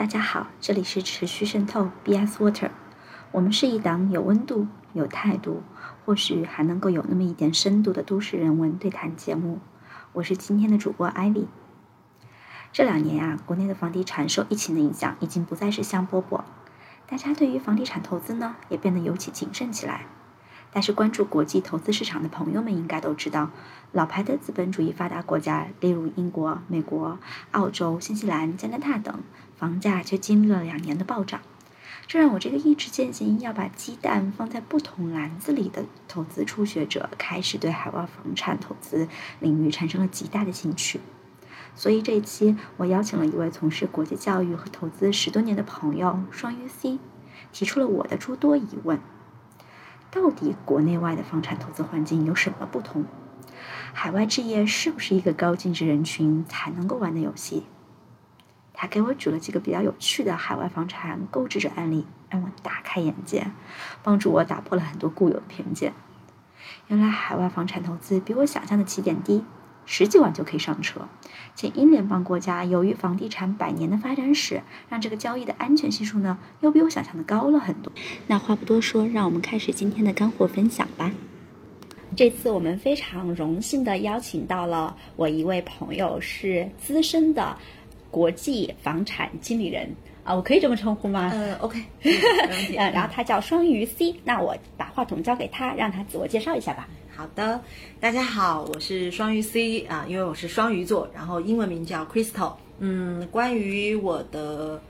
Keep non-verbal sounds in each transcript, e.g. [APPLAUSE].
大家好，这里是持续渗透 BS Water，我们是一档有温度、有态度，或许还能够有那么一点深度的都市人文对谈节目。我是今天的主播 Ivy。这两年呀，国内的房地产受疫情的影响，已经不再是香饽饽，大家对于房地产投资呢，也变得尤其谨慎起来。但是关注国际投资市场的朋友们应该都知道，老牌的资本主义发达国家，例如英国、美国、澳洲、新西兰、加拿大等，房价却经历了两年的暴涨。这让我这个一直践行要把鸡蛋放在不同篮子里的投资初学者，开始对海外房产投资领域产生了极大的兴趣。所以这一期我邀请了一位从事国际教育和投资十多年的朋友双鱼 C，提出了我的诸多疑问。到底国内外的房产投资环境有什么不同？海外置业是不是一个高净值人群才能够玩的游戏？他给我举了几个比较有趣的海外房产购置者案例，让我大开眼界，帮助我打破了很多固有的偏见。原来海外房产投资比我想象的起点低。十几万就可以上车，且英联邦国家由于房地产百年的发展史，让这个交易的安全系数呢，又比我想象的高了很多。那话不多说，让我们开始今天的干货分享吧。这次我们非常荣幸的邀请到了我一位朋友，是资深的国际房产经理人啊，我可以这么称呼吗？[LAUGHS] 嗯，OK，[LAUGHS] 嗯。然后他叫双鱼 C，那我把话筒交给他，让他自我介绍一下吧。好的，大家好，我是双鱼 C 啊，因为我是双鱼座，然后英文名叫 Crystal。嗯，关于我的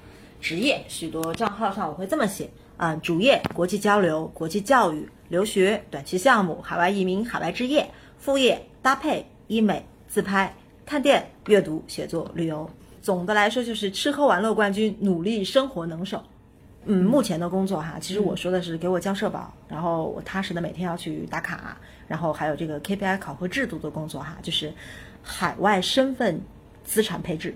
职业，许多账号上我会这么写啊，主业国际交流、国际教育、留学、短期项目、海外移民、海外置业；副业搭配医美、自拍、探店、阅读、写作、旅游。总的来说就是吃喝玩乐冠军，努力生活能手。嗯，目前的工作哈，其实我说的是给我交社保，然后我踏实的每天要去打卡，然后还有这个 KPI 考核制度的工作哈，就是海外身份资产配置，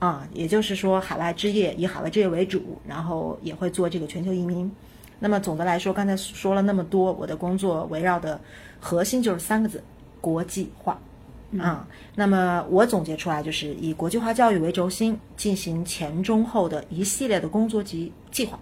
啊，也就是说海外置业以海外置业为主，然后也会做这个全球移民。那么总的来说，刚才说了那么多，我的工作围绕的核心就是三个字：国际化。啊，那么我总结出来就是以国际化教育为轴心，进行前中后的一系列的工作及计划。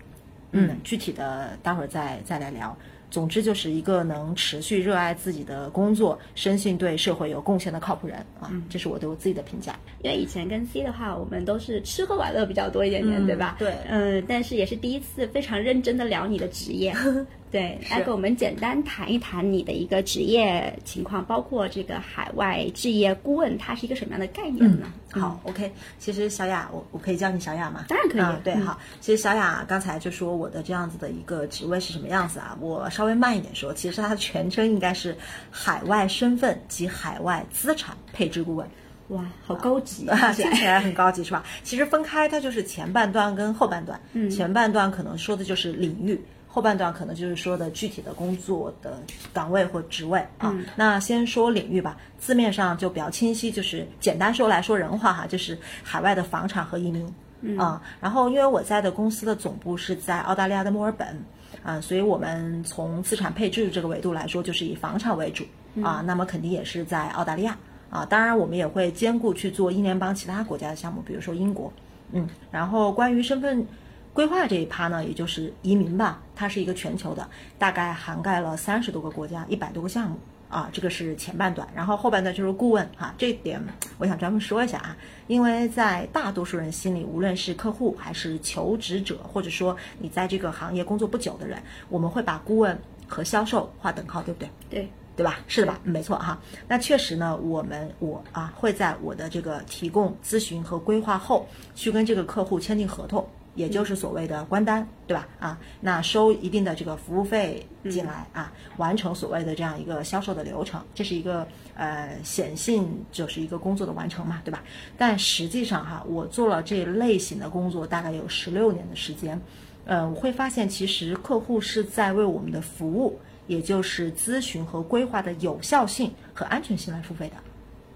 嗯，具体的待会儿再再来聊。总之就是一个能持续热爱自己的工作，深信对社会有贡献的靠谱人啊。这是我对我自己的评价。因为以前跟 C 的话，我们都是吃喝玩乐比较多一点点，对吧？对。嗯，但是也是第一次非常认真的聊你的职业。[LAUGHS] 对，来给我们简单谈一谈你的一个职业情况，包括这个海外置业顾问，它是一个什么样的概念呢？好，OK，其实小雅，我我可以叫你小雅吗？当然可以。对，好，其实小雅刚才就说我的这样子的一个职位是什么样子啊？我稍微慢一点说，其实它的全称应该是海外身份及海外资产配置顾问。哇，好高级啊，[LAUGHS] 听起来很高级是吧？其实分开它就是前半段跟后半段，嗯，前半段可能说的就是领域。后半段可能就是说的具体的工作的岗位或职位啊。那先说领域吧，字面上就比较清晰，就是简单说来说人话哈，就是海外的房产和移民啊。然后因为我在的公司的总部是在澳大利亚的墨尔本啊，所以我们从资产配置这个维度来说，就是以房产为主啊。那么肯定也是在澳大利亚啊。当然我们也会兼顾去做英联邦其他国家的项目，比如说英国。嗯，然后关于身份。规划这一趴呢，也就是移民吧，它是一个全球的，大概涵盖了三十多个国家，一百多个项目啊，这个是前半段，然后后半段就是顾问哈，这一点我想专门说一下啊，因为在大多数人心里，无论是客户还是求职者，或者说你在这个行业工作不久的人，我们会把顾问和销售划等号，对不对？对，对吧？是的吧？没错哈。那确实呢，我们我啊会在我的这个提供咨询和规划后，去跟这个客户签订合同。也就是所谓的关单，对吧？啊，那收一定的这个服务费进来啊，完成所谓的这样一个销售的流程，这是一个呃显性就是一个工作的完成嘛，对吧？但实际上哈，我做了这类型的工作大概有十六年的时间，呃，我会发现其实客户是在为我们的服务，也就是咨询和规划的有效性和安全性来付费的。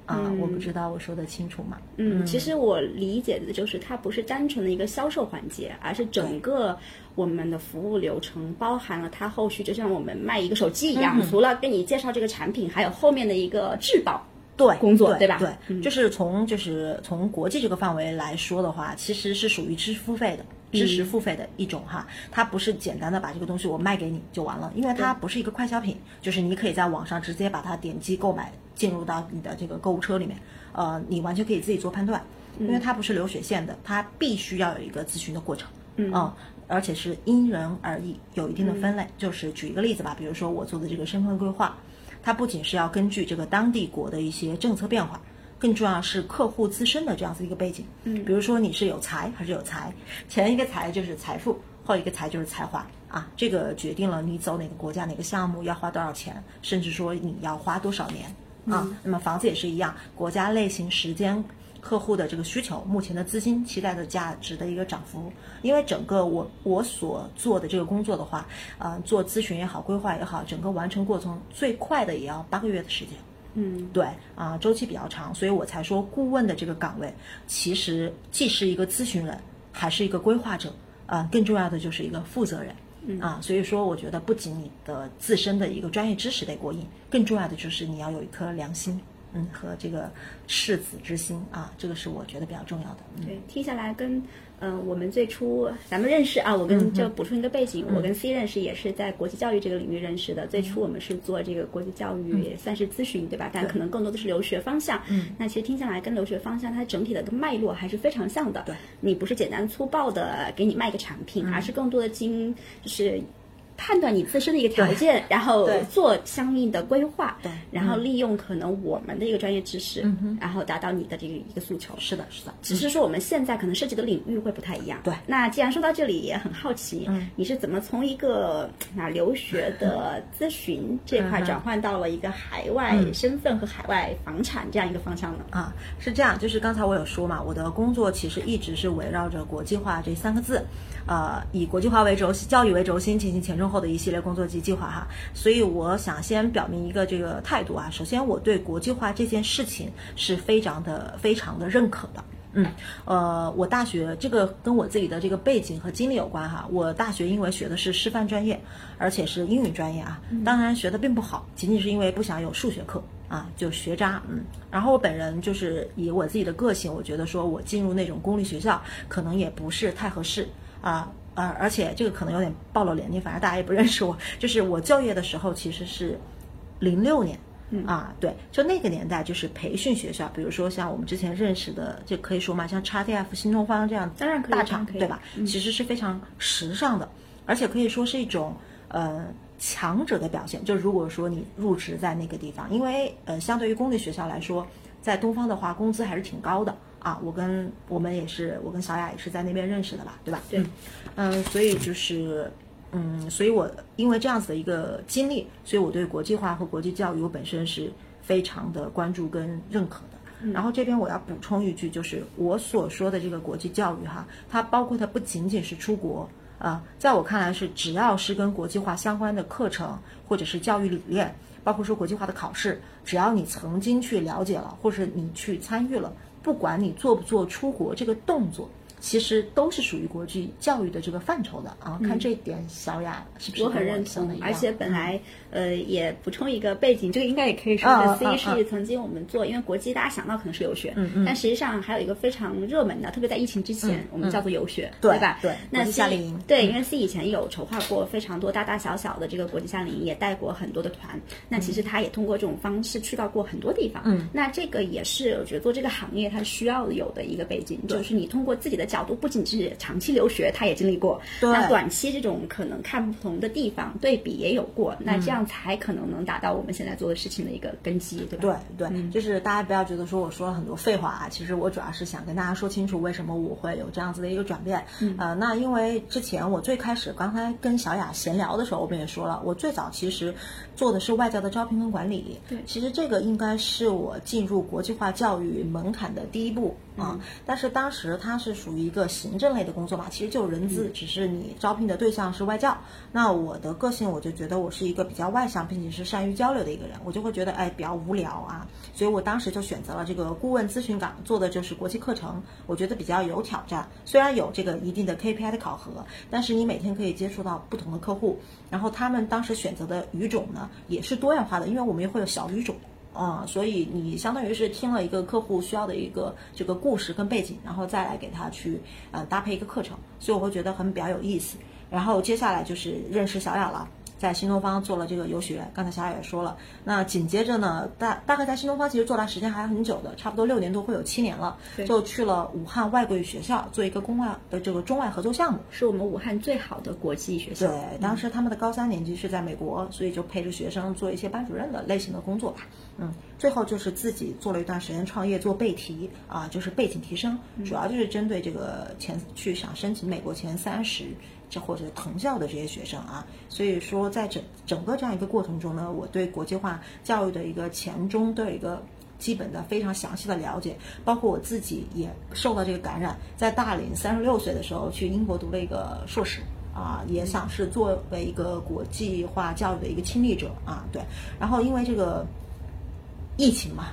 啊，我不知道我说的清楚吗？嗯，其实我理解的就是它不是单纯的一个销售环节，而是整个我们的服务流程包含了它后续，就像我们卖一个手机一样，除了跟你介绍这个产品，还有后面的一个质保。对工作对吧？对，嗯就是从就是从国际这个范围来说的话，其实是属于知识付费的。知识付费的一种哈，它不是简单的把这个东西我卖给你就完了，因为它不是一个快消品，就是你可以在网上直接把它点击购买，进入到你的这个购物车里面，呃，你完全可以自己做判断，因为它不是流水线的，它必须要有一个咨询的过程，嗯，而且是因人而异，有一定的分类。就是举一个例子吧，比如说我做的这个身份规划，它不仅是要根据这个当地国的一些政策变化。更重要是客户自身的这样子一个背景，嗯，比如说你是有财还是有财，前一个财就是财富，后一个财就是才华啊，这个决定了你走哪个国家哪个项目要花多少钱，甚至说你要花多少年啊。那么房子也是一样，国家类型、时间、客户的这个需求、目前的资金期待的价值的一个涨幅，因为整个我我所做的这个工作的话，呃，做咨询也好，规划也好，整个完成过程最快的也要八个月的时间。嗯，对啊，周期比较长，所以我才说顾问的这个岗位其实既是一个咨询人，还是一个规划者，啊，更重要的就是一个负责人，啊，所以说我觉得不仅你的自身的一个专业知识得过硬，更重要的就是你要有一颗良心，嗯，和这个赤子之心啊，这个是我觉得比较重要的。嗯、对，听下来跟嗯、呃我们最初咱们认识啊，我跟就补充一个背景，我跟 C 认识也是在国际教育这个领域认识的。最初我们是做这个国际教育，也算是咨询，对吧？但可能更多的是留学方向。嗯，那其实听下来跟留学方向它整体的一个脉络还是非常像的。对，你不是简单粗暴的给你卖个产品，而是更多的经就是。判断你自身的一个条件，然后对。做相应的规划，对。然后利用可能我们的一个专业知识，嗯然后达到你的这个一个诉求。是的，是的，只是说我们现在可能涉及的领域会不太一样。对。那既然说到这里，也很好奇，嗯。你是怎么从一个啊留学的咨询这块转换到了一个海外身份和海外房产这样一个方向呢？啊，是这样，就是刚才我有说嘛，我的工作其实一直是围绕着国际化这三个字，呃，以国际化为轴心，教育为轴心进行前中后的一系列工作及计划哈。所以我想先表明一个这个态度啊，首先我对国际化这件事情是非常的非常的认可的。嗯，呃，我大学这个跟我自己的这个背景和经历有关哈。我大学因为学的是师范专业，而且是英语专业啊，当然学的并不好，仅仅是因为不想有数学课啊，就学渣。嗯，然后我本人就是以我自己的个性，我觉得说我进入那种公立学校可能也不是太合适啊。呃，而且这个可能有点暴露年龄，反正大家也不认识我。就是我就业的时候其实是零六年，啊，对，就那个年代，就是培训学校，比如说像我们之前认识的，就可以说嘛，像 XTF、新东方这样当然可以大厂对吧？其实是非常时尚的，而且可以说是一种呃强者的表现。就如果说你入职在那个地方，因为呃，相对于公立学校来说，在东方的话，工资还是挺高的啊。我跟我们也是，我跟小雅也是在那边认识的吧，对吧？对，嗯，所以就是，嗯，所以我因为这样子的一个经历，所以我对国际化和国际教育我本身是非常的关注跟认可的。然后这边我要补充一句，就是我所说的这个国际教育哈，它包括它不仅仅是出国啊、在我看来是只要是跟国际化相关的课程或者是教育理念，包括说国际化的考试，只要你曾经去了解了，或是你去参与了，不管你做不做出国这个动作。其实都是属于国际教育的这个范畴的啊，看这一点，小雅是不是我很认同而且本来呃也补充一个背景，这个应该也可以说的。嗯嗯 C 嗯是曾经我们做，因为国际大家想到可能是游学，嗯嗯但实际上还有一个非常热门的，特别在疫情之前，我们叫做游学，对吧？对那夏令营对，因为 C 以前有筹划过非常多大大小小的这个国际夏令营，也带过很多的团。那其实他也通过这种方式去到过很多地方。嗯，那这个也是我觉得做这个行业它需要有的一个背景，就是你通过自己的角度，不仅是长期留学，他也经历过，对那短期这种可能看不同的地方对比也有过，嗯那这样才可能能达到我们现在做的事情的一个根基，对吧？对对，就是大家不要觉得说我说了很多废话啊，其实我主要是想跟大家说清楚为什么我会有这样子的一个转变。呃，那因为之前我最开始刚才跟小雅闲聊的时候，我们也说了，我最早其实做的是外教的招聘跟管理。对其实这个应该是我进入国际化教育门槛的第一步啊。但是当时它是属于一个行政类的工作嘛，其实就人资，只是你招聘的对象是外教。那我的个性我就觉得我是一个比较外向，并且是善于交流的一个人，我就会觉得哎比较无聊啊，所以我当时就选择了这个顾问咨询岗，做的就是国际课程，我觉得比较有挑战。虽然有这个一定的 KPI 的考核，但是你每天可以接触到不同的客户，然后他们当时选择的语种呢也是多样化的，因为我们也会有小语种。啊、所以你相当于是听了一个客户需要的一个这个故事跟背景，然后再来给他去呃搭配一个课程，所以我会觉得很比较有意思。然后接下来就是认识小雅了。在新东方做了这个游学，刚才小雅也说了。那紧接着呢，大大概在新东方其实做的时间还很久的，差不多六年多，会有七年了。就去了武汉外国语学校做一个公外的这个中外合作项目。是我们武汉最好的国际学校。对，当时他们的高三年级是在美国，所以就陪着学生做一些班主任的类型的工作吧。嗯，最后就是自己做了一段时间创业，做背题啊，就是背景提升，主要就是针对这个前去想申请美国前三十这或者藤校的这些学生啊。所以说，在整整个这样一个过程中呢，我对国际化教育的一个前中都有一个。基本的非常详细的了解，包括我自己也受到这个感染，在大龄三十六岁的时候去英国读了一个硕士，啊，也想是作为一个国际化教育的一个亲历者啊，对。然后因为这个疫情嘛，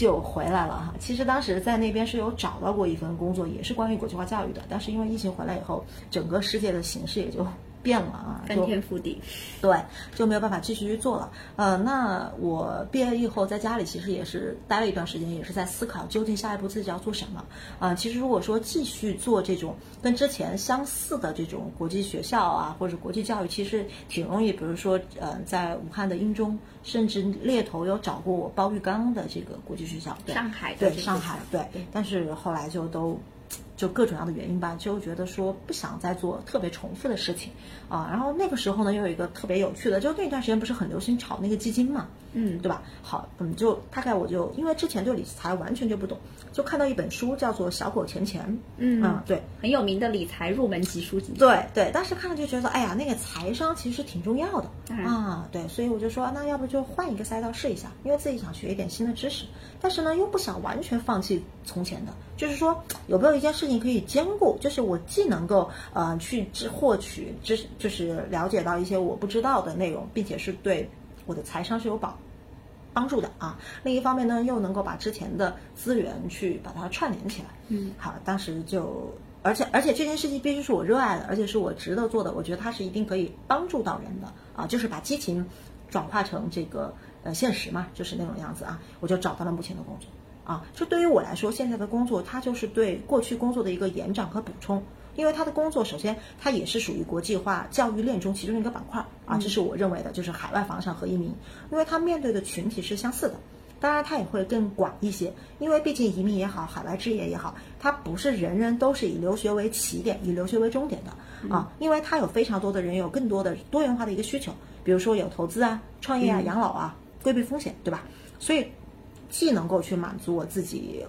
就回来了哈。其实当时在那边是有找到过一份工作，也是关于国际化教育的，但是因为疫情回来以后，整个世界的形势也就变了啊，翻天覆地。对，就没有办法继续去做了。呃，那我毕业以后在家里其实也是待了一段时间，也是在思考究竟下一步自己要做什么。啊、其实如果说继续做这种跟之前相似的这种国际学校啊，或者国际教育，其实挺容易。比如说，呃，在武汉的英中，甚至猎头有找过我包玉刚的这个国际学校，对上海的对上海对，但是后来就都。就各种各样的原因吧，就觉得说不想再做特别重复的事情啊。然后那个时候呢，又有一个特别有趣的，就那段时间不是很流行炒那个基金嘛，嗯，对吧？好，嗯，就大概我就因为之前对理财完全就不懂，就看到一本书叫做《小狗钱钱》，嗯啊，对，很有名的理财入门级书籍。对对，当时看了就觉得，哎呀，那个财商其实挺重要的啊，对，所以我就说，那要不就换一个赛道试一下，因为自己想学一点新的知识，但是呢又不想完全放弃从前的，就是说有没有一件事情可以兼顾，就是我既能够呃去知获取知识，就是了解到一些我不知道的内容，并且是对我的财商是有保帮助的啊。另一方面呢，又能够把之前的资源去把它串联起来。嗯，好，当时就，而且而且这件事情必须是我热爱的，而且是我值得做的，我觉得它是一定可以帮助到人的啊，就是把激情转化成这个呃现实嘛，就是那种样子啊，我就找到了目前的工作啊。就对于我来说，现在的工作它就是对过去工作的一个延展和补充。因为他的工作，首先他也是属于国际化教育链中其中一个板块啊，这是我认为的，就是海外房产和移民，因为他面对的群体是相似的，当然它也会更广一些，因为毕竟移民也好，海外置业也好，它不是人人都是以留学为起点，以留学为终点的啊，因为它有非常多的人有更多的多元化的一个需求，比如说有投资啊、创业啊、养老啊、规避风险，对吧？所以既能够去满足我自己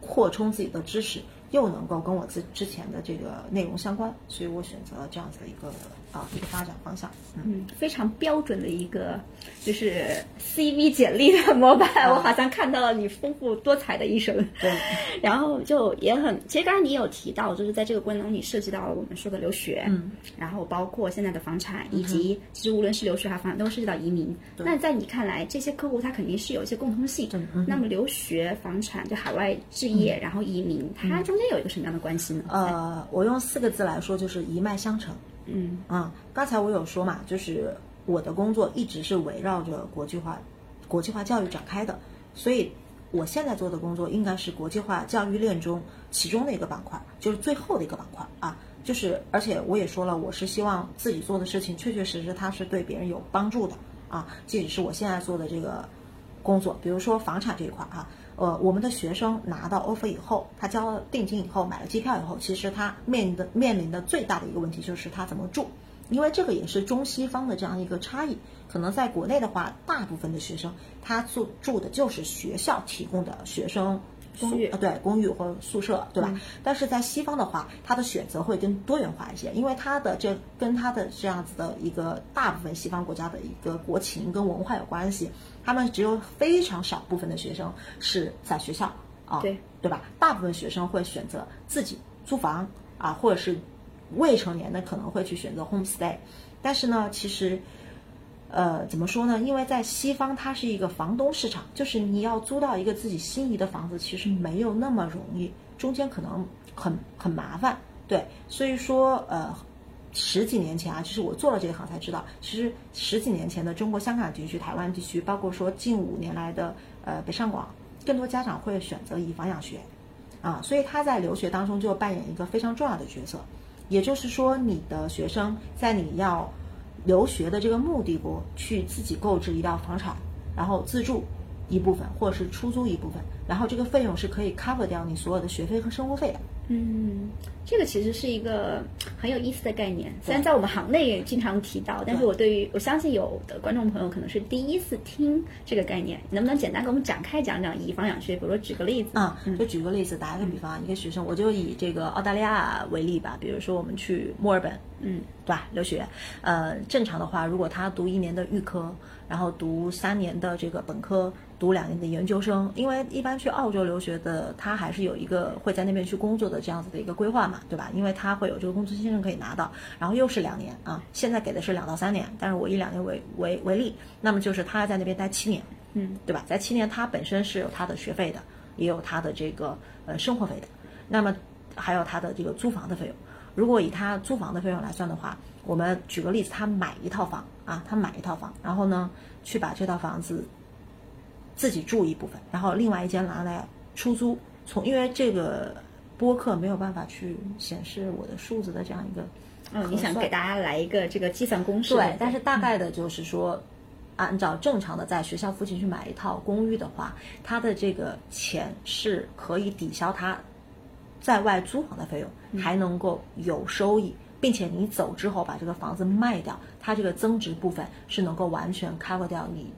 扩充自己的知识，又能够跟我之之前的这个内容相关，所以我选择了这样子的一个啊一个发展方向。嗯，嗯，非常标准的一个就是 CV 简历的模板，啊 [LAUGHS] 我好像看到了你丰富多彩的一生。对，然后就也很，其实刚才你有提到，就是在这个过程中，你涉及到了我们说的留学，嗯，然后包括现在的房产，以及其实无论是留学还是房产，都涉及到移民。那在你看来，这些客户他肯定是有一些共通性。那么留学、房产就海外置业，然后移民，它中间有一个什么样的关系呢？呃，我用四个字来说，就是一脉相承。嗯啊、刚才我有说嘛，就是我的工作一直是围绕着国际化、国际化教育展开的，所以我现在做的工作应该是国际化教育链中其中的一个板块，就是最后的一个板块啊。就是，而且我也说了，我是希望自己做的事情确确实实它是对别人有帮助的啊。即使是我现在做的这个工作，比如说房产这一块啊，呃，我们的学生拿到 offer 以后，他交了定金以后，买了机票以后，其实他面临的面临的最大的一个问题就是他怎么住，因为这个也是中西方的这样一个差异。可能在国内的话，大部分的学生他住住的就是学校提供的学生公寓啊，对，公寓或宿舍，对吧？但是在西方的话，它的选择会更多元化一些，因为它的这跟它的这样子的一个大部分西方国家的一个国情跟文化有关系。他们只有非常少部分的学生是在学校啊，对对吧？大部分学生会选择自己租房啊，或者是未成年的可能会去选择 homestay。但是呢，其实呃，怎么说呢？因为在西方，它是一个房东市场，就是你要租到一个自己心仪的房子，其实没有那么容易，中间可能很很麻烦。对，所以说呃，十几年前啊，其实我做了这一行才知道，其实十几年前的中国香港地区、台湾地区，包括说近五年来的呃北上广，更多家长会选择以房养学，啊，所以他在留学当中就扮演一个非常重要的角色。也就是说，你的学生在你要留学的这个目的国去自己购置一套房产，然后自住一部分，或者是出租一部分，然后这个费用是可以 cover 掉你所有的学费和生活费的。嗯，这个其实是一个很有意思的概念，虽然在我们行内也经常提到，但是我对于我相信有的观众朋友可能是第一次听这个概念，能不能简单给我们展开讲讲以房养学？比如说举个例子啊，就举个例子，打一个比方，一个学生，我就以这个澳大利亚为例吧，比如说我们去墨尔本，嗯，对吧？留学，呃，正常的话，如果他读一年的预科，然后读三年的这个本科，读两年的研究生，因为一般去澳洲留学的，他还是有一个会在那边去工作的这样子的一个规划嘛，对吧？因为他会有这个工作签证可以拿到，然后又是两年啊，现在给的是两到三年，但是我以两年为为为例，那么就是他在那边待七年，嗯，对吧？在七年，他本身是有他的学费的，也有他的这个呃生活费的，那么还有他的这个租房的费用。如果以他租房的费用来算的话，我们举个例子，他买一套房啊，他买一套房，然后呢，去把这套房子自己住一部分，然后另外一间拿来出租。从因为这个播客没有办法去显示我的数字的这样一个，嗯，你想给大家来一个这个计算公式？对，但是大概的就是说，按照正常的在学校附近去买一套公寓的话，它的这个钱是可以抵消它在外租房的费用，还能够有收益，并且你走之后把这个房子卖掉，它这个增值部分是能够完全 cover 掉你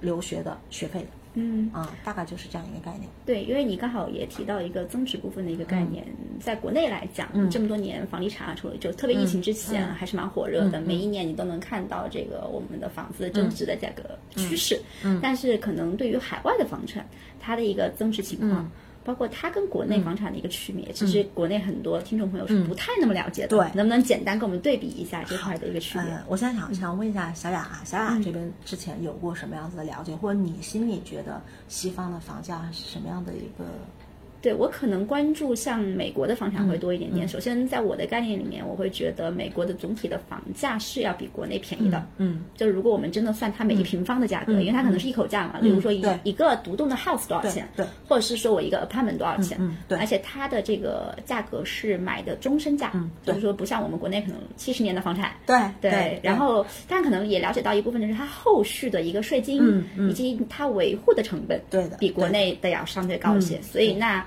留学的学费的。嗯啊，大概就是这样一个概念。对，因为你刚好也提到一个增值部分的一个概念，在国内来讲，这么多年房地产啊，除了就特别疫情之前还是蛮火热的，每一年你都能看到这个我们的房子增值的价格趋势。嗯，但是可能对于海外的房产，它的一个增值情况。包括它跟国内房产的一个区别，其实国内很多听众朋友是不太那么了解的。对，能不能简单跟我们对比一下这块的一个区别？我现在想想问一下小雅啊，小雅这边之前有过什么样子的了解，或者你心里觉得西方的房价是什么样的一个？对我可能关注像美国的房产会多一点点。首先，在我的概念里面，我会觉得美国的总体的房价是要比国内便宜的。嗯，就如果我们真的算它每一平方的价格，因为它可能是一口价嘛，比如说一一个独栋的 house 多少钱，对，或者是说我一个 apartment 多少钱，嗯，对，而且它的这个价格是买的终身价，嗯，就是说不像我们国内可能七十年的房产，对对，然后但可能也了解到一部分就是它后续的一个税金，嗯，以及它维护的成本，对的，比国内的要相对高一些，所以那。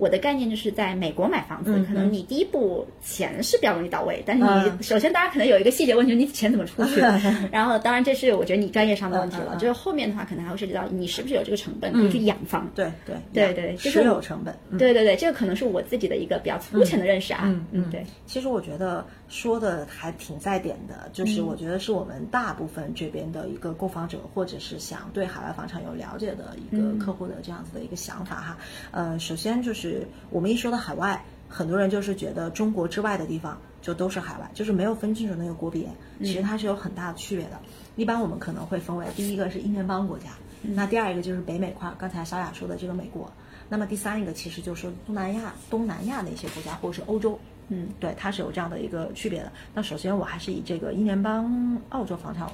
我的概念就是在美国买房子，可能你第一步钱是比较容易到位，但是你首先大家可能有一个细节问题，你钱怎么出去？[LAUGHS] 然后当然这是我觉得你专业上的问题了，就是后面的话可能还会涉及到你是不是有这个成本可以去养房？对对对对，持有成本。对对对，这个可能是我自己的一个比较粗浅的认识啊。嗯嗯，对。其实我觉得说的还挺在点的，就是我觉得是我们大部分这边的一个购房者，或者是想对海外房产有了解的一个客户的这样子的一个想法哈。呃，首先就是我们一说。到海外，很多人就是觉得中国之外的地方就都是海外，就是没有分清楚那个国别，其实它是有很大的区别的。一般我们可能会分为第一个是英联邦国家，那第二一个就是北美块，刚才小雅说的这个美国，那么第三一个其实就是东南亚、东南亚的一些国家或者是欧洲，嗯，对，它是有这样的一个区别的。那首先我还是以这个英联邦澳洲房产，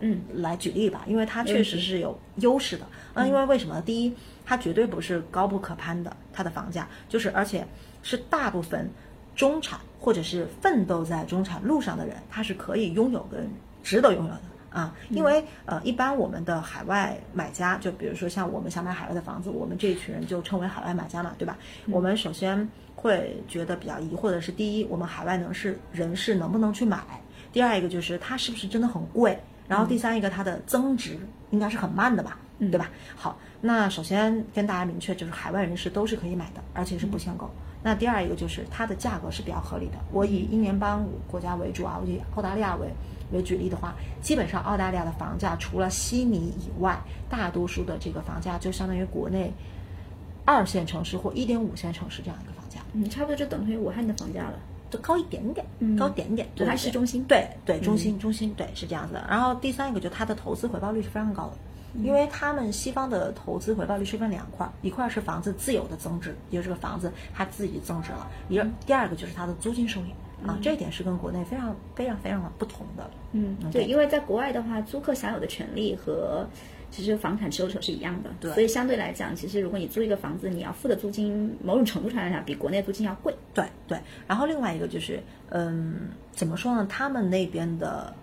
嗯，来举例吧，因为它确实是有优势的。嗯，因为为什么？第一。它绝对不是高不可攀的，它的房价就是，而且是大部分中产或者是奋斗在中产路上的人，他是可以拥有跟值得拥有的啊。因为呃，一般我们的海外买家，就比如说像我们想买海外的房子，我们这一群人就称为海外买家嘛，对吧？我们首先会觉得比较疑惑的是，第一，我们海外能是人是能不能去买；第二一个就是它是不是真的很贵；然后第三一个它的增值应该是很慢的吧，嗯对吧？好。那首先跟大家明确，就是海外人士都是可以买的，而且是不限购。那第二一个就是它的价格是比较合理的。我以英联邦国家为主啊，我以澳大利亚为为举例的话，基本上澳大利亚的房价除了悉尼以外，大多数的这个房价就相当于国内二线城市或一点五线城市这样一个房价。嗯，差不多就等于武汉的房价了，就高一点点，高点点。武汉市中心。对对，中心中心对是这样子的。然后第三一个就它的投资回报率是非常高的。因为他们西方的投资回报率是分两块，一块是房子自有的增值，也就是这个房子它自己增值了；一第二个就是它的租金收益啊，这一点是跟国内非常非常非常的不同的。嗯，对，因为在国外的话，租客享有的权利和其实房产持有者是一样的。对所以相对来讲，其实如果你租一个房子，你要付的租金，某种程度上来讲，比国内租金要贵。对对，然后另外一个就是，嗯，怎么说呢？他们那边的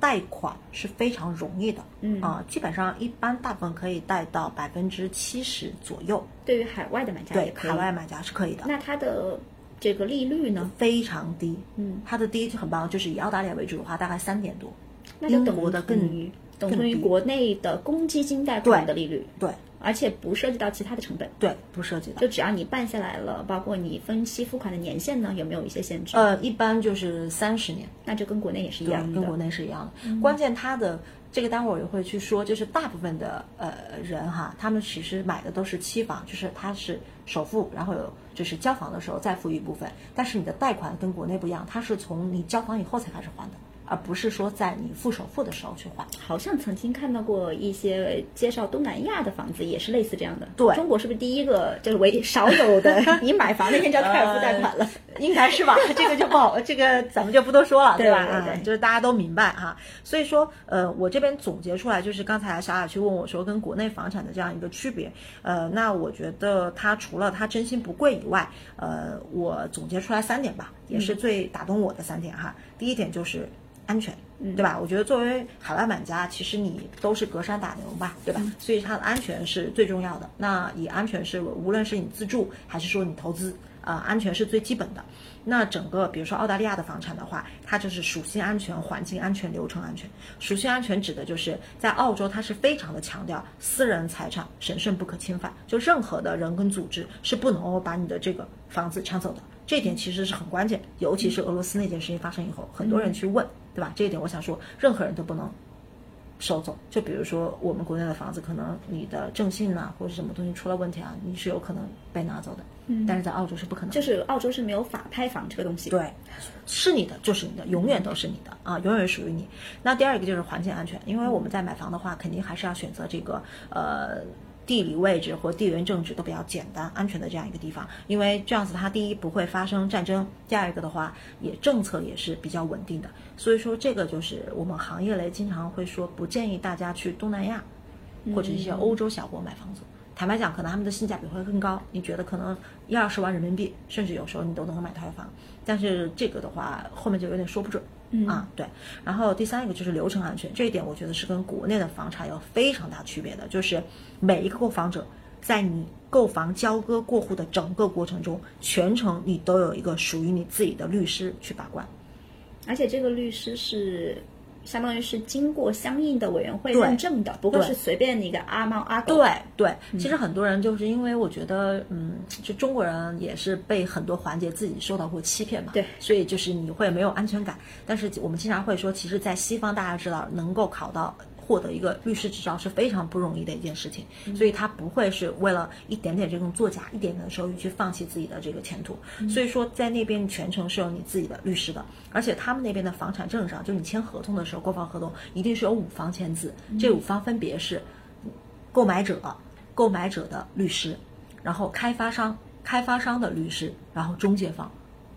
贷款是非常容易的，嗯啊、基本上一般大部分可以贷到百分之七十左右，对于海外的买家也对，可以。海外买家是可以的，那它的这个利率呢？非常低，嗯，它的低就很棒，就是以澳大利亚为主的话，大概三点多，那就等英国的更于等同于国内的公积金贷款的利率，对而且不涉及到其他的成本。对，不涉及到就。只要你办下来了，包括你分期付款的年限呢，有没有一些限制？呃，一般就是三十年，那就跟国内也是一样，的。跟国内是一样的。关键它的这个待会儿我也会去说，就是大部分的呃人哈，他们其实买的都是期房，就是它是首付，然后有就是交房的时候再付一部分，但是你的贷款跟国内不一样，它是从你交房以后才开始还的，而不是说在你付首付的时候去还。好像曾经看到过一些介绍东南亚的房子，也是类似这样的。对中国是不是第一个就是唯少有的？[LAUGHS] 你买房那天就要开始付贷款了。应该是吧？这个就不好，这个咱们就不多说了，对吧？对对啊，就是大家都明白哈。所以说，呃，我这边总结出来就是刚才小雅去问我说跟国内房产的这样一个区别，呃，那我觉得它除了它真心不贵以外，呃，我总结出来三点吧，也是最打动我的三点哈。第一点就是安全。对吧？我觉得作为海外买家，其实你都是隔山打牛吧，对吧？所以它的安全是最重要的。那以安全是无论是你自住还是说你投资，啊、安全是最基本的。那整个比如说澳大利亚的房产的话，它就是属性安全、环境安全、流程安全。属性安全指的就是在澳洲，它是非常的强调私人财产神圣不可侵犯，就任何的人跟组织是不能够把你的这个房子抢走的。这一点其实是很关键，尤其是俄罗斯那件事情发生以后，很多人去问，对吧？这一点我想说，任何人都不能收走。就比如说我们国内的房子，可能你的征信呐、或者什么东西出了问题啊，你是有可能被拿走的。嗯，但是在澳洲是不可能。就是澳洲是没有法拍房这个东西。，对，是你的就是你的，永远都是你的啊，永远属于你。那第二个就是环境安全，因为我们在买房的话，肯定还是要选择这个呃。地理位置或地缘政治都比较简单、安全的这样一个地方，因为这样子它第一不会发生战争，第二个的话也政策也是比较稳定的，所以说这个就是我们行业内经常会说不建议大家去东南亚或者一些欧洲小国买房子。坦白讲，可能他们的性价比会更高，你觉得可能一二十万人民币，甚至有时候你都能够买套房。但是这个的话，后面就有点说不准。嗯啊，对。然后第三一个就是流程安全，这一点我觉得是跟国内的房产有非常大区别的，就是每一个购房者在你购房交割过户的整个过程中，全程你都有一个属于你自己的律师去把关。而且这个律师是。相当于是经过相应的委员会认证的，不会是随便的一个阿猫阿狗。对对，其实很多人就是因为我觉得，嗯，就中国人也是被很多环节自己受到过欺骗嘛，对所以就是你会没有安全感。但是我们经常会说，其实，在西方大家知道，能够考到获得一个律师执照是非常不容易的一件事情，所以他不会是为了一点点这种作假、一点点的收益去放弃自己的这个前途。所以说，在那边全程是有你自己的律师的，而且他们那边的房产证上，就你签合同的时候，购房合同一定是有五方签字，这五方分别是购买者、购买者的律师，然后开发商、开发商的律师，然后中介方。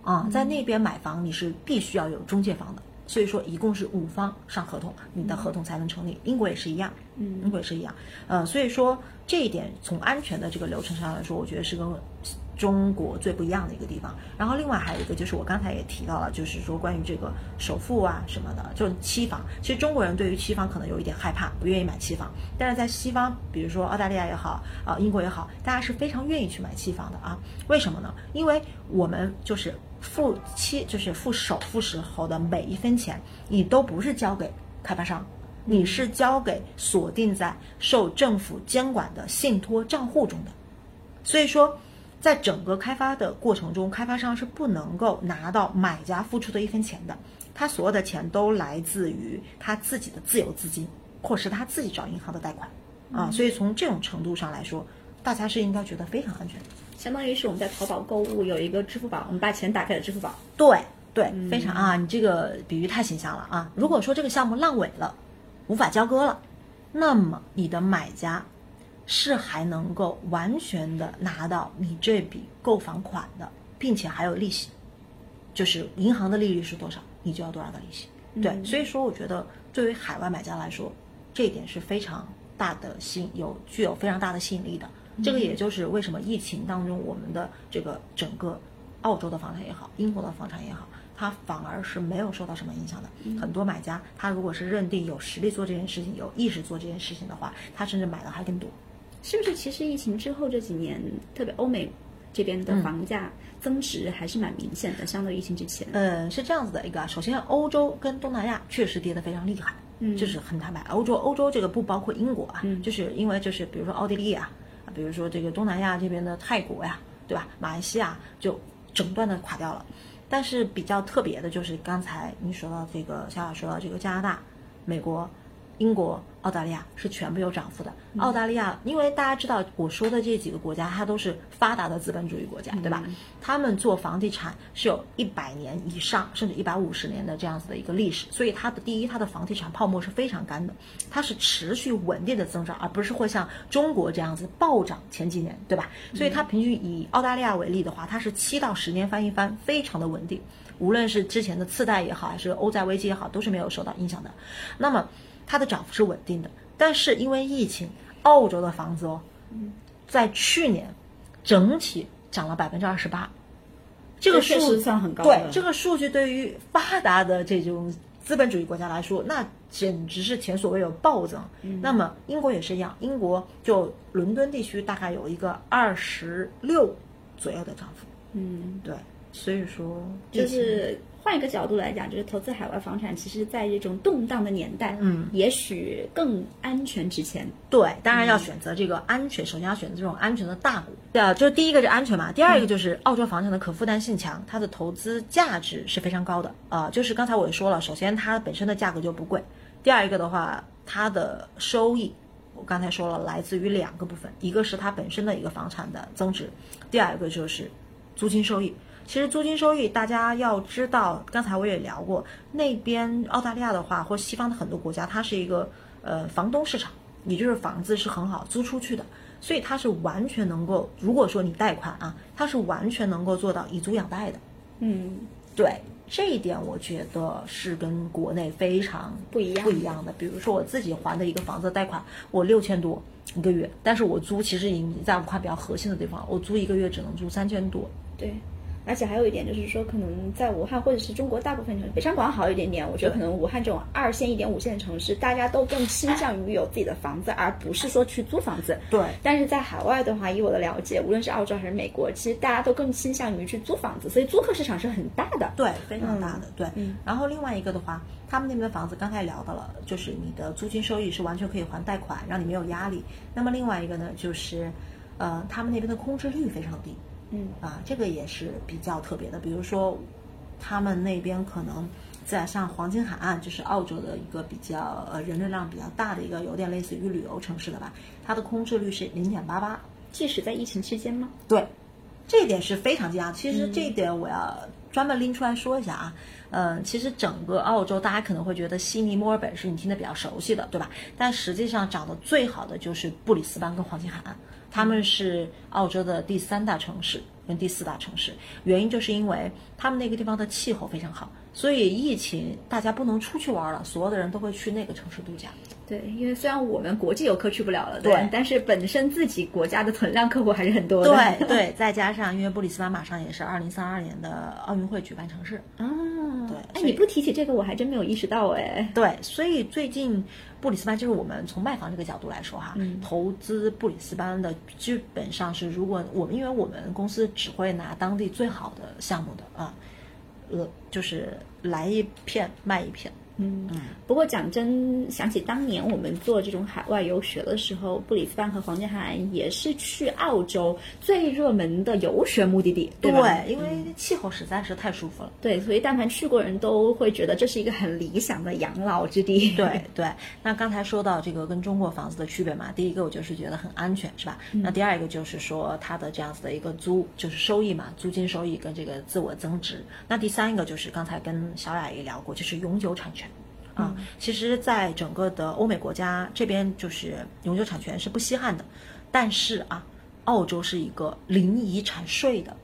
啊，在那边买房你是必须要有中介方的，所以说一共是五方上合同，你的合同才能成立。英国也是一样，嗯英国也是一样。呃，所以说这一点从安全的这个流程上来说，我觉得是跟中国最不一样的一个地方。然后另外还有一个就是我刚才也提到了，就是说关于这个首付啊什么的，就是期房。其实中国人对于期房可能有一点害怕，不愿意买期房。但是在西方，比如说澳大利亚也好，啊、英国也好，大家是非常愿意去买期房的啊。为什么呢？因为我们就是付期，就是付首付时候的每一分钱，你都不是交给开发商。你是交给锁定在受政府监管的信托账户中的，所以说，在整个开发的过程中，开发商是不能够拿到买家付出的一分钱的，他所有的钱都来自于他自己的自有资金，或是他自己找银行的贷款啊。所以从这种程度上来说，大家是应该觉得非常安全的。相当于是我们在淘宝购物有一个支付宝，我们把钱打开了支付宝，对对，非常啊，你这个比喻太形象了啊！如果说这个项目烂尾了，无法交割了，那么你的买家是还能够完全的拿到你这笔购房款的，并且还有利息，就是银行的利率是多少，你就要多少的利息。对，所以说我觉得对于海外买家来说，这一点是非常大的吸有具有非常大的吸引力的。这个也就是为什么疫情当中我们的这个整个澳洲的房产也好，英国的房产也好，它反而是没有受到什么影响的。很多买家他如果是认定有实力做这件事情，有意识做这件事情的话，他甚至买的还更多。是不是？其实疫情之后这几年，特别欧美这边的房价增值还是蛮明显的，相对疫情之前。嗯，是这样子的一个，首先欧洲跟东南亚确实跌得非常厉害，嗯就是很坦白，欧洲欧洲这个不包括英国啊，嗯就是因为就是比如说奥地利啊，啊比如说这个东南亚这边的泰国呀，对吧？马来西亚就整段的垮掉了。但是比较特别的就是刚才你说到这个小雅说到这个加拿大、美国、英国、澳大利亚是全部有涨幅的。澳大利亚，因为大家知道我说的这几个国家，它都是发达的资本主义国家，对吧？他们做房地产是有一百年以上，甚至一百五十年的这样子的一个历史，所以它的第一，它的房地产泡沫是非常干的，它是持续稳定的增长，而不是会像中国这样子暴涨前几年，对吧？所以它平均以澳大利亚为例的话，它是七到十年翻一番，非常的稳定。无论是之前的次贷也好，还是欧债危机也好，都是没有受到影响的。那么它的涨幅是稳定的，但是因为疫情，澳洲的房子哦，在去年整体涨了百分之二十八，这个数实算很高对这个数据对于发达的这种资本主义国家来说，那简直是前所未有暴增。嗯那么英国也是一样，英国就伦敦地区大概有一个二十六左右的涨幅。嗯，对，所以说就是换一个角度来讲，就是投资海外房产，其实在这种动荡的年代，嗯，也许更安全值钱。对，当然要选择这个安全，首先要选择这种安全的大股。对啊，就是第一个是安全嘛，第二个就是澳洲房产的可负担性强，它的投资价值是非常高的啊、就是刚才我也说了，首先它本身的价格就不贵，第二一个的话，它的收益。我刚才说了，来自于两个部分，一个是它本身的一个房产的增值，第二个就是租金收益。其实租金收益，大家要知道，刚才我也聊过，那边澳大利亚的话，或西方的很多国家，它是一个呃房东市场，也就是房子是很好租出去的，所以它是完全能够，如果说你贷款啊，它是完全能够做到以租养贷的。嗯，对这一点，我觉得是跟国内非常不一样不一样的。比如说我自己还的一个房子贷款，我六千多一个月，但是我租其实已经在武汉比较核心的地方，我租一个月只能租三千多。对。而且还有一点就是说，可能在武汉或者是中国大部分城市，北上广好一点点。我觉得可能武汉这种二线一点五线的城市，大家都更倾向于有自己的房子，而不是说去租房子。对但是在海外的话，以我的了解，无论是澳洲还是美国，其实大家都更倾向于去租房子，所以租客市场是很大的。对，非常大的，对。嗯然后另外一个的话，他们那边的房子刚才聊到了，就是你的租金收益是完全可以还贷款，让你没有压力。那么另外一个呢，就是，呃，他们那边的空置率非常低。嗯啊，这个也是比较特别的。比如说，他们那边可能在像黄金海岸，就是澳洲的一个比较呃人流量比较大的一个，有点类似于旅游城市的吧，它的空置率是零点八八。即使在疫情期间吗？对，这一点是非常惊讶。其实这一点我要专门拎出来说一下啊。嗯，其实整个澳洲，大家可能会觉得悉尼、墨尔本是你听得比较熟悉的，对吧？但实际上涨得最好的就是布里斯班跟黄金海岸，他们是澳洲的第三大城市跟第四大城市。原因就是因为他们那个地方的气候非常好，所以疫情大家不能出去玩了，所有的人都会去那个城市度假。对，因为虽然我们国际游客去不了了，对但是本身自己国家的存量客户还是很多的。[LAUGHS] 对对，再加上因为布里斯班马上也是二零三二年的奥运会举办城市，啊，对哎，你不提起这个，我还真没有意识到哎。对，所以最近布里斯班就是我们从卖房这个角度来说哈，嗯投资布里斯班的基本上是，如果我们因为我们公司只会拿当地最好的项目的啊，呃，就是来一片卖一片。嗯，不过讲真，想起当年我们做这种海外游学的时候，布里斯班和黄金海岸也是去澳洲最热门的游学目的地，对吧？因为气候实在是太舒服了。对，所以但凡去过人都会觉得这是一个很理想的养老之地。对对，那刚才说到这个跟中国房子的区别嘛，第一个我就是觉得很安全，是吧？那第二一个就是说它的这样子的一个租就是收益嘛，租金收益跟这个自我增值。那第三一个就是刚才跟小雅也聊过，就是永久产权。啊，其实，在整个的欧美国家这边，就是永久产权是不稀罕的，但是啊，澳洲是一个零遗产税的，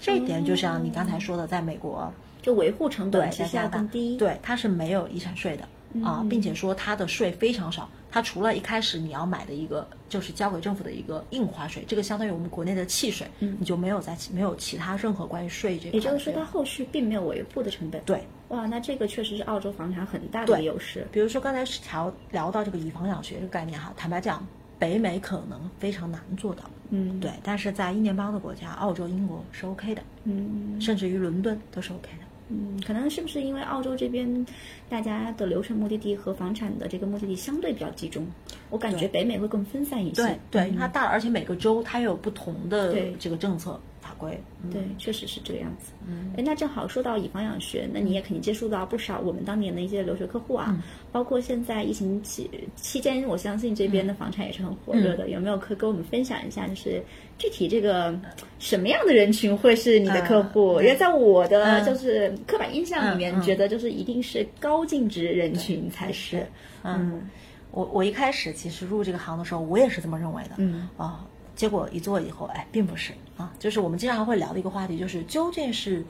这一点就像你刚才说的，在美国就维护成本对，其实要更低。，对，它是没有遗产税的。啊，并且说它的税非常少。它除了一开始你要买的一个就是交给政府的一个印花税，这个相当于我们国内的契税，你就没有在没有其他任何关于税这。也就是说，它后续并没有维护的成本。对，哇，那这个确实是澳洲房产很大的优势。比如说刚才聊聊到这个以房养学这个概念哈，坦白讲，北美可能非常难做到，嗯，对，但是在英联邦的国家，澳洲、英国是 OK 的，嗯，甚至于伦敦都是 OK 的。嗯，可能是不是因为澳洲这边大家的流程目的地和房产的这个目的地相对比较集中？我感觉北美会更分散一些。对对，它大，而且每个州它有不同的这个政策法规。对，确实是这个样子。嗯，哎，那正好说到以房养学，那你也肯定接触到不少我们当年的一些留学客户啊，包括现在疫情期期间，我相信这边的房产也是很火热的。有没有可以跟我们分享一下，就是具体这个什么样的人群会是你的客户？因为在我的就是刻板印象里面，觉得就是一定是高净值人群才是。嗯，我我一开始其实入这个行的时候，我也是这么认为的。嗯啊。结果一做以后，哎，并不是啊，就是我们经常会聊的一个话题，就是究竟是，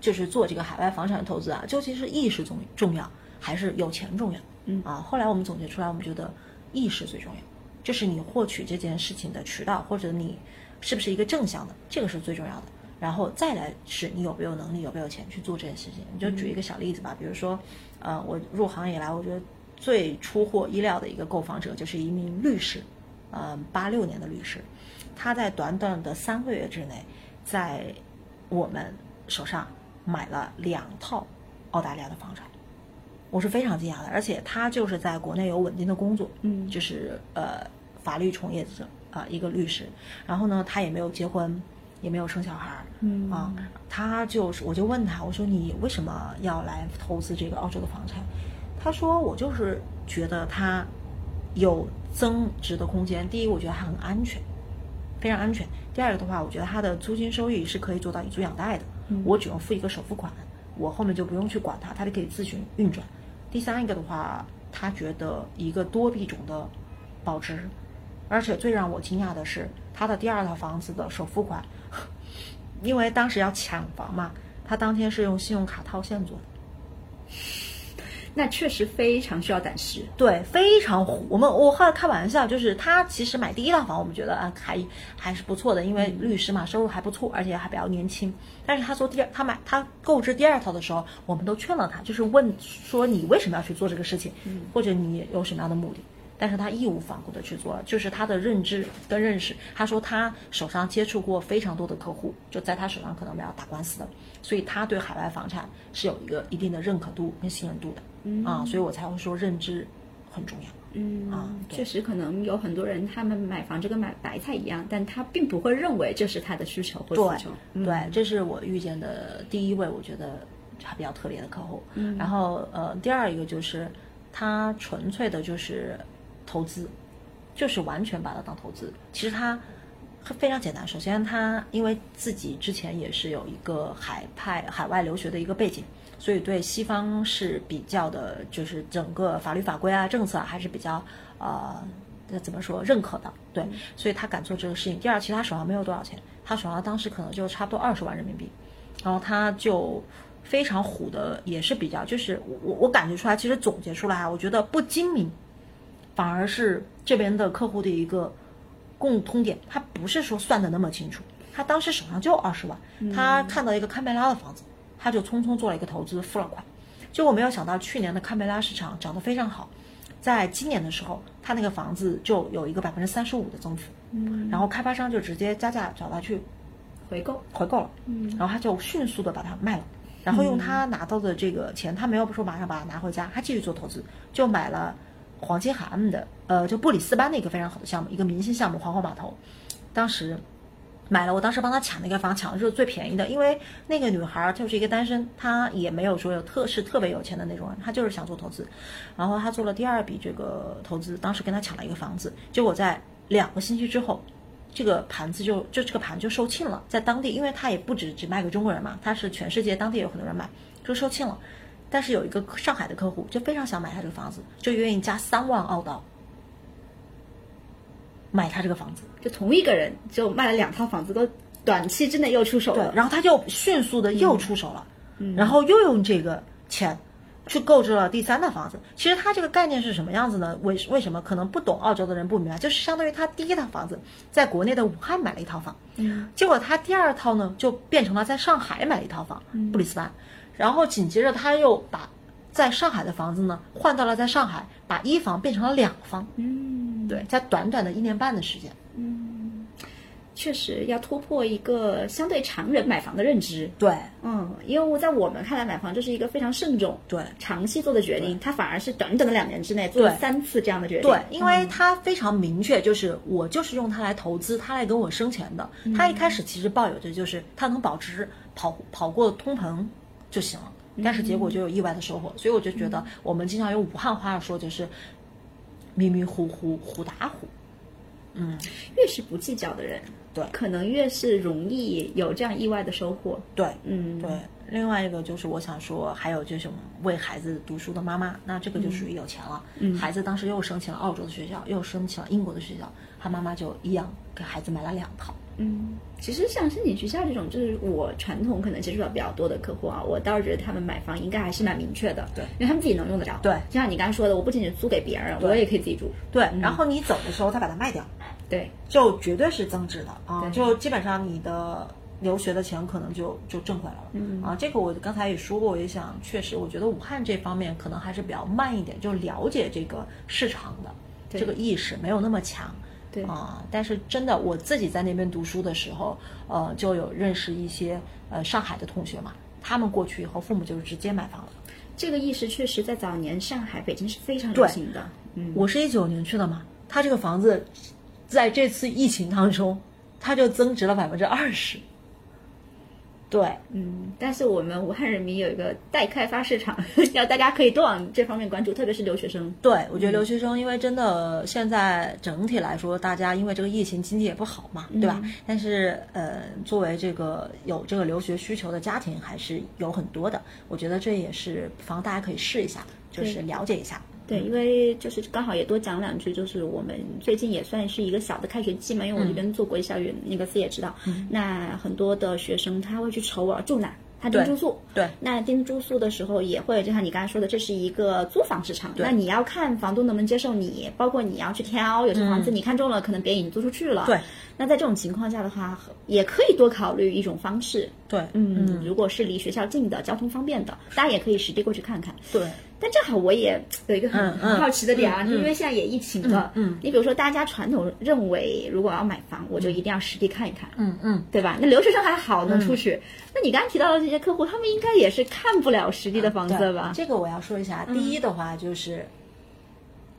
就是做这个海外房产投资啊，究竟是意识重重要，还是有钱重要？嗯啊，后来我们总结出来，我们觉得意识最重要，就是你获取这件事情的渠道，或者你是不是一个正向的，这个是最重要的。然后再来是你有没有能力，有没有钱去做这件事情。你就举一个小例子吧，比如说，呃，我入行以来，我觉得最出乎意料的一个购房者就是一名律师，呃，八六年的律师。他在短短的三个月之内，在我们手上买了两套澳大利亚的房产，我是非常惊讶的。而且他就是在国内有稳定的工作，嗯，就是呃法律从业者啊，一个律师。然后呢，他也没有结婚，也没有生小孩儿，嗯啊，他就是我就问他，我说你为什么要来投资这个澳洲的房产？他说我就是觉得它有增值的空间。第一，我觉得它很安全。非常安全。第二个的话，我觉得它的租金收益是可以做到以租养贷的。我只用付一个首付款，我后面就不用去管它，它就可以自行运转。第三一个的话，他觉得一个多币种的保值，而且最让我惊讶的是，他的第二套房子的首付款，因为当时要抢房嘛，他当天是用信用卡套现做的。那确实非常需要胆识，对，非常虎。我们我后来开玩笑，就是他其实买第一套房，我们觉得啊还还是不错的，因为律师嘛，收入还不错，而且还比较年轻。但是他做第二，他买他购置第二套的时候，我们都劝了他，就是问说你为什么要去做这个事情，或者你有什么样的目的？但是他义无反顾的去做了，就是他的认知跟认识。他说他手上接触过非常多的客户，就在他手上可能要打官司的，所以他对海外房产是有一个一定的认可度跟信任度的。嗯啊，所以我才会说认知很重要。嗯啊，确实可能有很多人他们买房就跟买白菜一样，但他并不会认为这是他的需求或需求。对，这是我遇见的第一位，我觉得还比较特别的客户。嗯，然后呃，第二一个就是他纯粹的就是投资，就是完全把它当投资。其实他非常简单，首先他因为自己之前也是有一个海派海外留学的一个背景。所以对西方是比较的，就是整个法律法规啊、政策啊，还是比较呃，怎么说认可的。对，所以他敢做这个事情。第二，其实他手上没有多少钱，他手上当时可能就差不多二十万人民币，然后他就非常虎的，也是比较，就是我我感觉出来，其实总结出来啊，我觉得不精明，反而是这边的客户的一个共通点，他不是说算的那么清楚，他当时手上就二十万，他看到一个堪培拉的房子。他就匆匆做了一个投资，付了款，结果没有想到去年的堪培拉市场涨得非常好，在今年的时候，他那个房子就有一个百分之三十五的增幅，嗯，然后开发商就直接加价找他去回购，回购了，嗯，然后他就迅速的把它卖了，然后用他拿到的这个钱，他没有说马上把它拿回家，他继续做投资，就买了黄金海岸的，呃，就布里斯班的一个非常好的项目，一个明星项目皇后码头，当时。买了，我当时帮他抢那个房，抢的是最便宜的，因为那个女孩就是一个单身，她也没有说有特是特别有钱的那种人，她就是想做投资，然后她做了第二笔这个投资，当时跟她抢了一个房子，结果在两个星期之后，这个盘子就就这个盘就售罄了，在当地，因为她也不止只卖给中国人嘛，她是全世界当地有很多人买，就售罄了，但是有一个上海的客户就非常想买他这个房子，就愿意加三万澳刀。买他这个房子，就同一个人就卖了两套房子，都短期之内又出手了。对，然后他就迅速的又出手了，然后又用这个钱去购置了第三套房子。其实他这个概念是什么样子呢？为为什么可能不懂澳洲的人不明白？就是相当于他第一套房子在国内的武汉买了一套房，嗯，结果他第二套呢就变成了在上海买了一套房，布里斯班，然后紧接着他又把在上海的房子呢换到了在上海，把一房变成了两房，嗯，对，在短短的一年半的时间。嗯确实要突破一个相对常人买房的认知。对嗯，因为我在我们看来，买房这是一个非常慎重、对长期做的决定，他反而是短短的两年之内做了三次这样的决定。对，因为他非常明确，就是我就是用它来投资，它来给我生钱的。它一开始其实抱有着就是它能保值，跑跑过通膨就行了，但是结果就有意外的收获。所以我就觉得我们经常用武汉话说，就是迷迷糊糊，糊打糊。嗯，越是不计较的人，对可能越是容易有这样意外的收获。对，嗯，对。另外一个就是我想说，还有这种为孩子读书的妈妈，那这个就属于有钱了。嗯孩子当时又申请了澳洲的学校，又申请了英国的学校，他妈妈就一样给孩子买了两套。嗯，其实像申请学校这种，就是我传统可能接触到比较多的客户啊，我倒是觉得他们买房应该还是蛮明确的，对因为他们自己能用得着。对就像你刚才说的，我不仅仅租给别人，我也可以自己住。对，然后你走的时候再把它卖掉，对，就绝对是增值的啊！就基本上你的留学的钱可能就就挣回来了。嗯啊，这个我刚才也说过，我也想，确实我觉得武汉这方面可能还是比较慢一点，就了解这个市场的对这个意识没有那么强。对啊，但是真的我自己在那边读书的时候，呃，就有认识一些呃上海的同学嘛，他们过去以后，父母就是直接买房了。这个意识确实在早年上海、北京是非常流行的。嗯，我是一九年去的嘛，他这个房子在这次疫情当中，它就增值了百分之二十。对，嗯，但是我们武汉人民有一个待开发市场，[LAUGHS] 要大家可以多往这方面关注，特别是留学生。对，我觉得留学生，因为真的现在整体来说，大家因为这个疫情经济也不好嘛，对吧？但是呃，作为这个有这个留学需求的家庭，还是有很多的。我觉得这也是不妨大家可以试一下，就是了解一下。对，因为就是刚好也多讲两句，就是我们最近也算是一个小的开学季嘛，因为我这边做国际校园，那个司也知道，那很多的学生他会去筹啊住哪。他订住宿，对那订住宿的时候也会，就像你刚才说的，这是一个租房市场，那你要看房东能不能接受你，包括你要去挑，有些房子你看中了，可能别人已经租出去了。对，那在这种情况下的话，也可以多考虑一种方式，对，嗯，如果是离学校近的、交通方便的，大家也可以实地过去看看。对，但正好我也有一个很好奇的点啊，因为现在也疫情了，嗯你比如说大家传统认为，如果要买房，我就一定要实地看一看，嗯嗯，对吧？那留学生还好能出去，那你刚才提到的这些客户，他们应该也是看不了实地的房子对吧？这个我要说一下，第一的话就是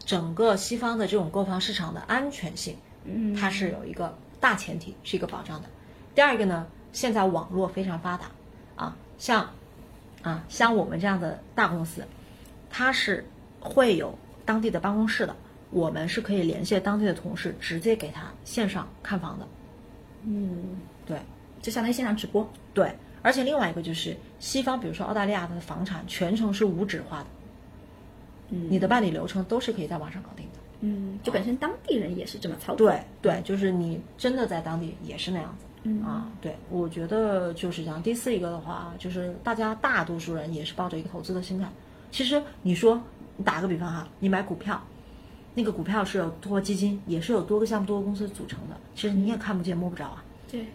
整个西方的这种购房市场的安全性，嗯，它是有一个大前提是一个保障的。第二个呢，现在网络非常发达啊，像啊像我们这样的大公司，它是会有当地的办公室的，我们是可以联系当地的同事，直接给他线上看房的。嗯，对就相当于现场直播。对，而且另外一个就是西方，比如说澳大利亚的房产全程是无纸化的，嗯你的办理流程都是可以在网上搞定的。嗯，就本身当地人也是这么操作。对对，就是你真的在当地也是那样子。嗯啊，对，我觉得就是这样。第四一个的话，就是大家大多数人也是抱着一个投资的心态。其实你说，你打个比方哈，你买股票，那个股票是有多基金，也是有多个项目、多个公司组成的，其实你也看不见摸不着啊，对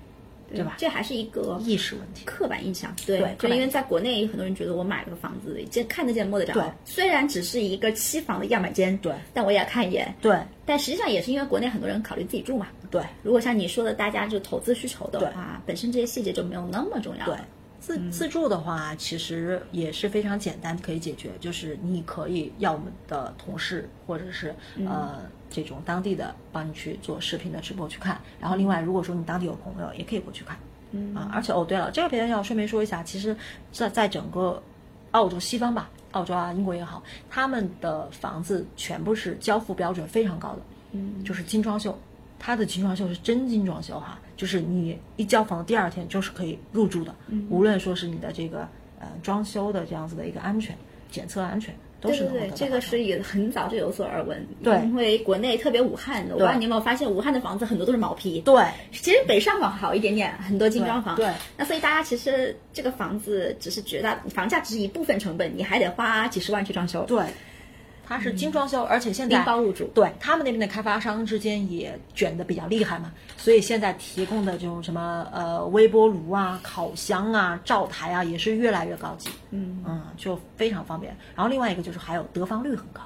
对吧？这还是一个意识问题。刻板印象，对，就因为在国内很多人觉得我买了个房子，这看得见摸得着，对，虽然只是一个期房的样板间，对，但我也要看一眼，对。但实际上也是因为国内很多人考虑自己住嘛，对。如果像你说的，大家就投资需求的话，本身这些细节就没有那么重要对了，，自自助的话，其实也是非常简单可以解决，就是你可以要我们的同事或者是呃这种当地的帮你去做视频的直播去看，然后另外如果说你当地有朋友，也可以过去看。嗯。啊，而且哦，对了，这个边要顺便说一下，其实在在整个澳洲西方吧，澳洲啊、英国也好，他们的房子全部是交付标准非常高的，嗯。就是精装修，它的精装修是真精装修哈，就是你一交房第二天就是可以入住的，无论说是你的这个呃装修的这样子的一个安全检测安全都是对对对，这个是也很早就有所耳闻。对因为国内特别武汉，我不知道你有没有发现，武汉的房子很多都是毛坯。对其实北上广好一点点，很多精装房。对对那所以大家其实这个房子只是绝大房价只是一部分成本，你还得花几十万去装修。对，它是精装修，而且现在拎包入住。对他们那边的开发商之间也卷的比较厉害嘛，所以现在提供的这种什么呃微波炉啊、烤箱啊、灶台啊，也是越来越高级，嗯。嗯，就非常方便。然后另外一个就是还有得房率很高，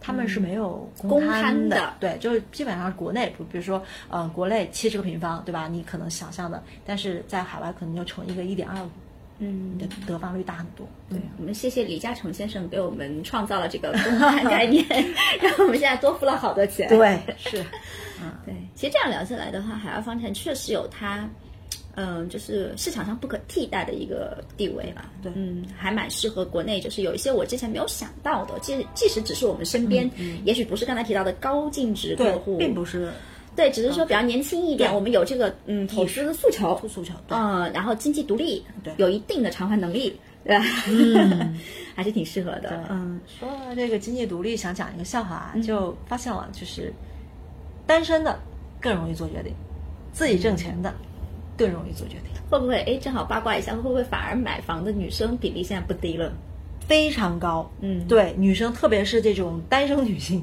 他们是没有公摊摊的。对，就是基本上国内，比比如说呃国内七十个平方，对吧？你可能想象的，但是在海外可能就乘一个一点二五，嗯你的得房率大很多。对，我们谢谢李嘉诚先生给我们创造了这个公摊概念，[LAUGHS] 让我们现在多付了好多钱。[LAUGHS] 对，是，嗯对，其实这样聊下来的话，海外房产确实有它，嗯，就是市场上不可替代的一个地位吧。对嗯，还蛮适合国内，就是有一些我之前没有想到的，即即使只是我们身边，也许不是刚才提到的高净值客户，，并不是对，只是说比较年轻一点，我们有这个嗯投资的诉求，诉求，对。嗯，然后经济独立，对。有一定的偿还能力，对吧？嗯。还是挺适合的。嗯，说到这个经济独立，想讲一个笑话啊，就发现了，就是单身的更容易做决定，自己挣钱的更容易做决定，会不会哎，正好八卦一下，会不会反而买房的女生比例现在不低了？非常高。嗯。对，女生特别是这种单身女性，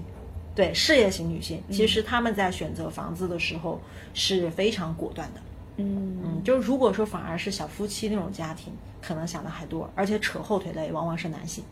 对事业型女性，其实她们在选择房子的时候是非常果断的。嗯嗯，就是如果说反而是小夫妻那种家庭，可能想的还多，而且扯后腿的也往往是男性。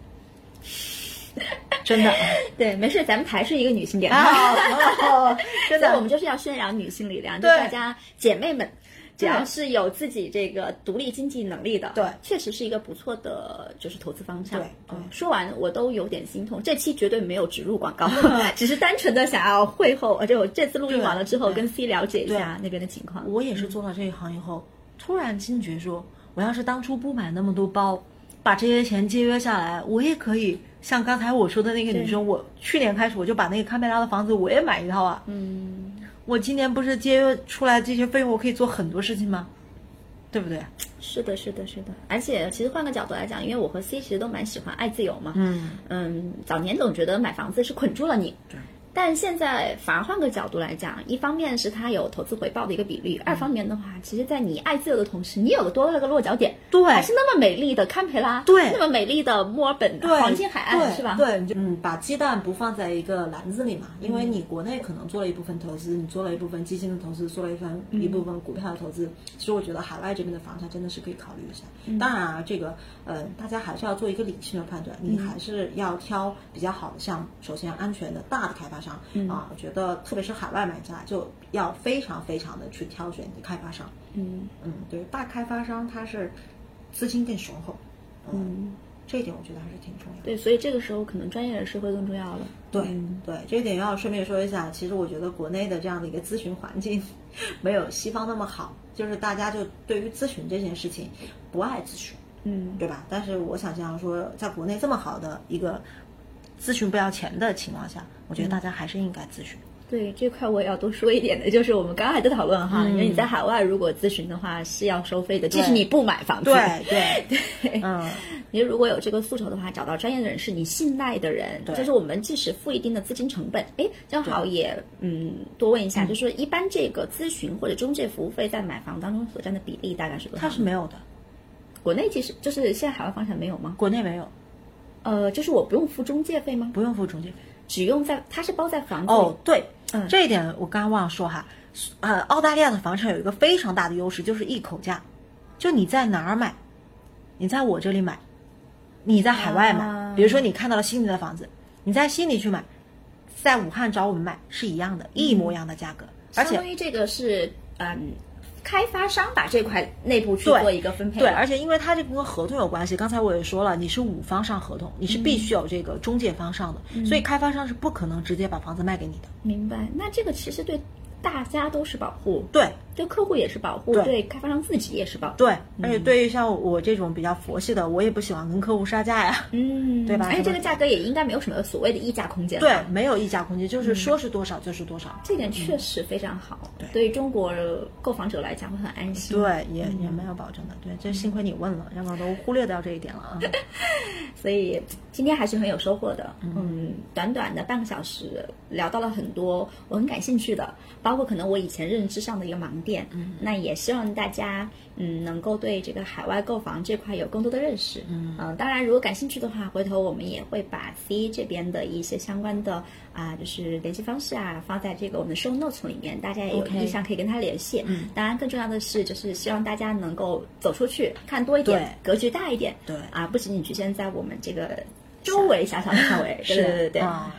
真的 [LAUGHS] 对，没事，咱们还是一个女性哦真的 [LAUGHS] 我们就是要宣扬女性力量，就对大家姐妹们。只要是有自己这个独立经济能力的，对确实是一个不错的，就是投资方向。对说完我都有点心痛。这期绝对没有植入广告，只是单纯的想要会后，而且我这次录音完了之后，跟 C 了解一下那边的情况。我也是做了这一行以后，突然惊觉说，我要是当初不买那么多包，把这些钱节约下来，我也可以像刚才我说的那个女生，我去年开始我就把那个堪培拉的房子我也买一套啊。嗯，我今年不是节约出来这些费用，我可以做很多事情吗？对不对？是的，是的，是的。而且其实换个角度来讲，因为我和 C 其实都蛮喜欢爱自由嘛。嗯，嗯，早年总觉得买房子是捆住了你，对。但现在反而换个角度来讲，一方面是它有投资回报的一个比率，二方面的话，其实，在你爱自由的同时，你有了多了个落脚点，对还是那么美丽的堪培拉，对那么美丽的墨尔本对黄金海岸，是吧？对，你就嗯，把鸡蛋不放在一个篮子里嘛，因为你国内可能做了一部分投资，你做了一部分基金的投资，做了一份一部分股票的投资。其实我觉得海外这边的房产真的是可以考虑一下。当然啊，这个呃，大家还是要做一个理性的判断，你还是要挑比较好的，项目首先安全的大的开发商啊，我觉得特别是海外买家就要非常非常的去挑选你的开发商。嗯嗯，对，大开发商他是资金更雄厚。嗯，这一点我觉得还是挺重要的。对，所以这个时候可能专业人士会更重要了。对、嗯对，这一点要顺便说一下。其实我觉得国内的这样的一个咨询环境没有西方那么好，就是大家就对于咨询这件事情不爱咨询，嗯对吧？但是我想象说，在国内这么好的一个咨询不要钱的情况下，我觉得大家还是应该咨询。对这块我也要多说一点的，就是我们刚刚还在讨论哈，因为你在海外如果咨询的话是要收费的，即使你不买房子。对对。[LAUGHS] 对，嗯，你如果有这个诉求的话，找到专业人士，你信赖的人，就是我们即使付一定的资金成本，哎，正好也嗯多问一下，就是说一般这个咨询或者中介服务费在买房当中所占的比例大概是多少？它是没有的，国内其实就是现在海外房产没有吗？国内没有，呃，就是我不用付中介费吗？不用付中介费。只用在它是包在房子里哦，对，嗯这一点我刚刚忘了说哈。呃，澳大利亚的房产有一个非常大的优势，就是一口价，就你在哪儿买，你在我这里买，你在海外买，啊比如说你看到了悉尼的房子，你在悉尼去买，在武汉找我们买是一样的，一模一样的价格，而且相当于这个是嗯，开发商把这块内部去做一个分配。对，而且因为它这个跟合同有关系，刚才我也说了，你是五方上合同，你是必须有这个中介方上的，所以开发商是不可能直接把房子卖给你的。明白。那这个其实对大家都是保护。对对客户也是保护，对对开发商自己也是保护。对，而且对于像我这种比较佛系的，我也不喜欢跟客户杀价呀。嗯，对吧而且这个价格也应该没有什么所谓的溢价空间。对，，没有溢价空间，就是说是多少就是多少。这点确实非常好。对对于中国购房者来讲会很安心。对，也也没有保证的。对，这幸亏你问了，要不然都忽略掉这一点了啊。[LAUGHS] 所以今天还是很有收获的。嗯，短短的半个小时聊到了很多我很感兴趣的，包括可能我以前认知上的一个盲点。嗯，那也希望大家嗯能够对这个海外购房这块有更多的认识。嗯当然如果感兴趣的话，回头我们也会把 C 这边的一些相关的啊，就是联系方式啊，放在这个我们的 show notes 里面，大家也有意向可以跟他联系。嗯，当然更重要的是，就是希望大家能够走出去，看多一点，格局大一点。对啊，不仅仅局限在我们这个周围狭小的范围。对对对对。啊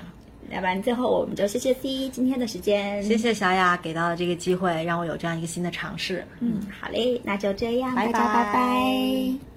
要不然最后我们就谢谢 C 今天的时间。谢。谢小雅给到的这个机会，让我有这样一个新的尝试。嗯，好嘞，那就这样，拜大家拜拜拜